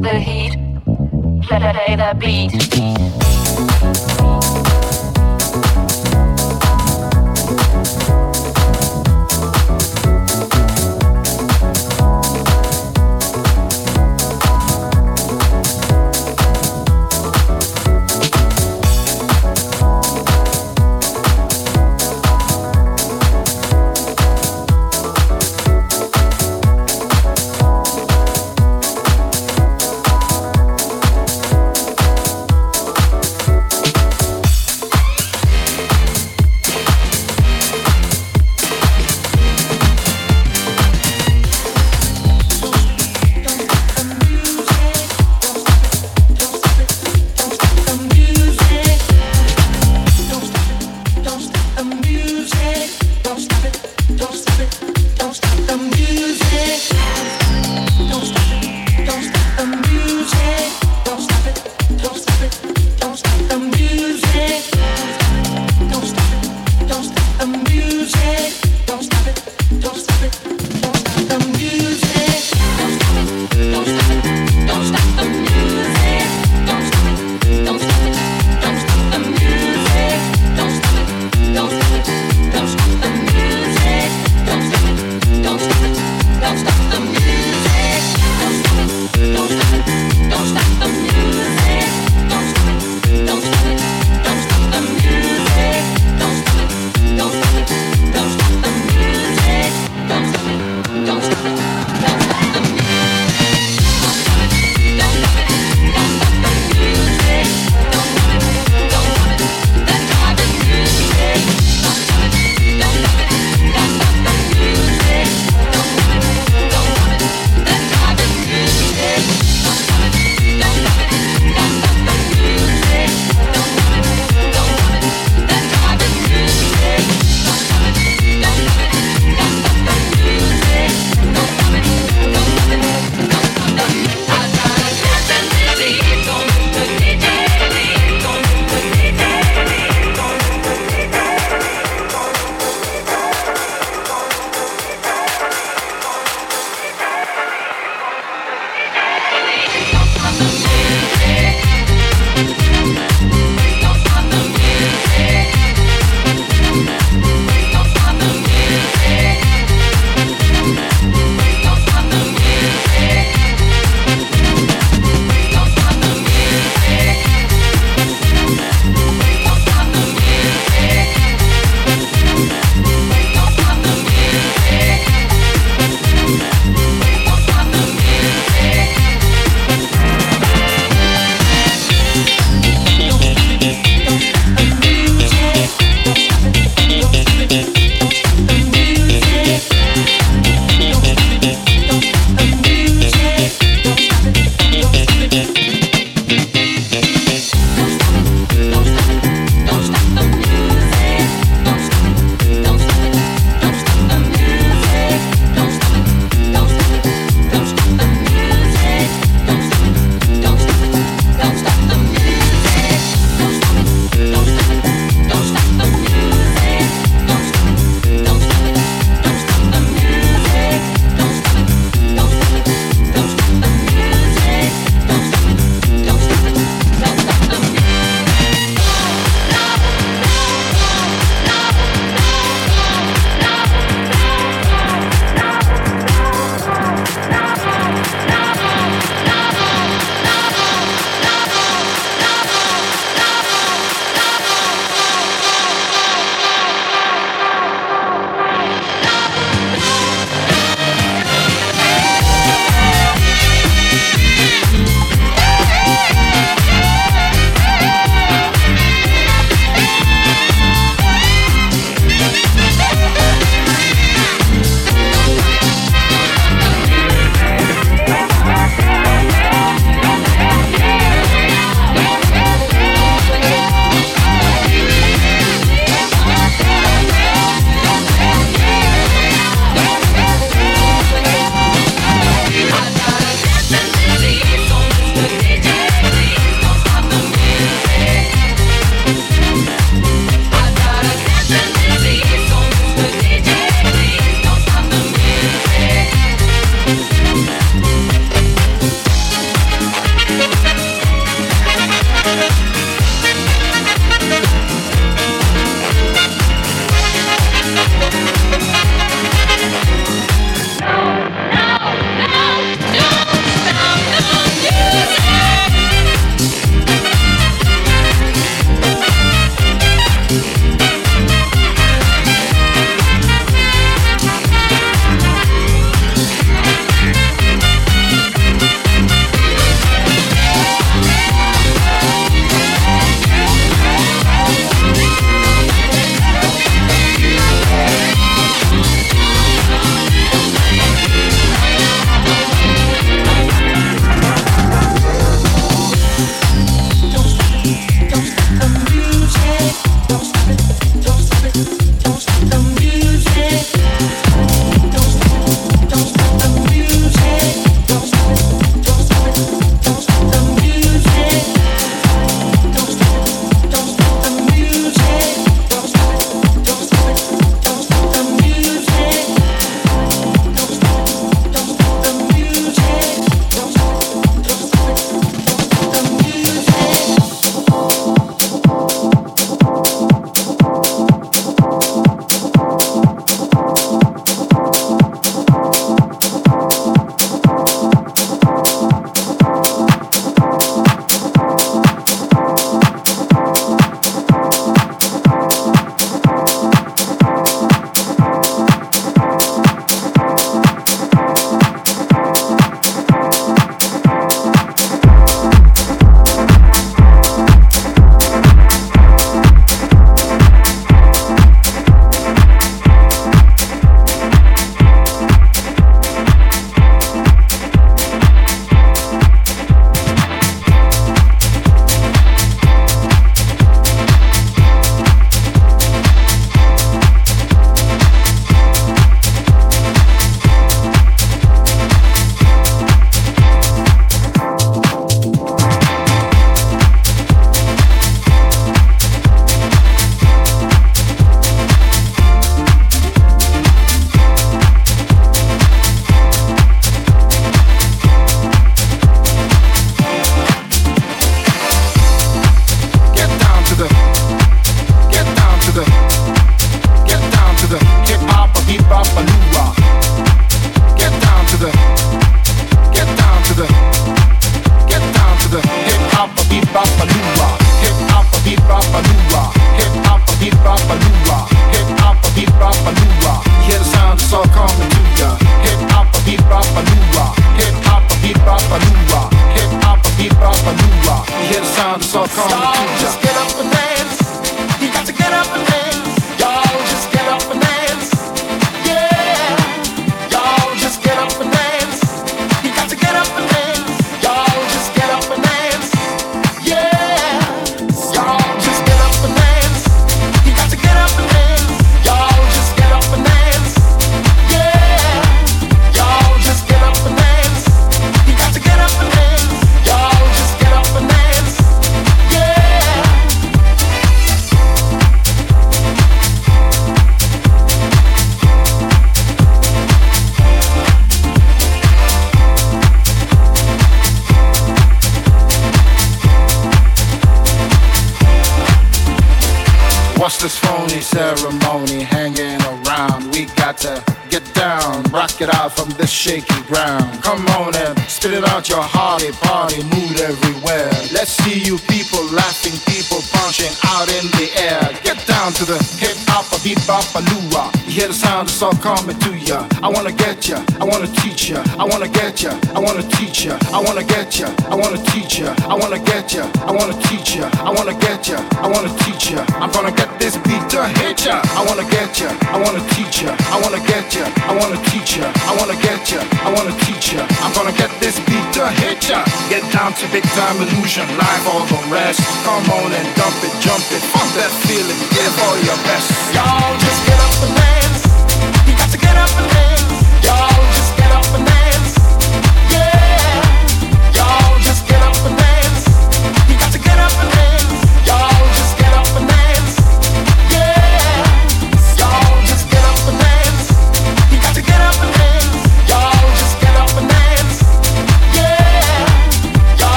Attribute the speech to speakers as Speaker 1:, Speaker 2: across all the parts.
Speaker 1: the heat, play the beat.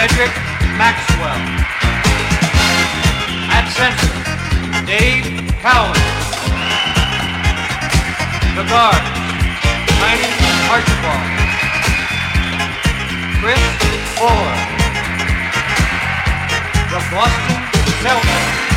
Speaker 2: Cedric Maxwell. At center, Dave Cowens. The guard, Tiny Archibald. Chris Fuller. The Boston Celtics.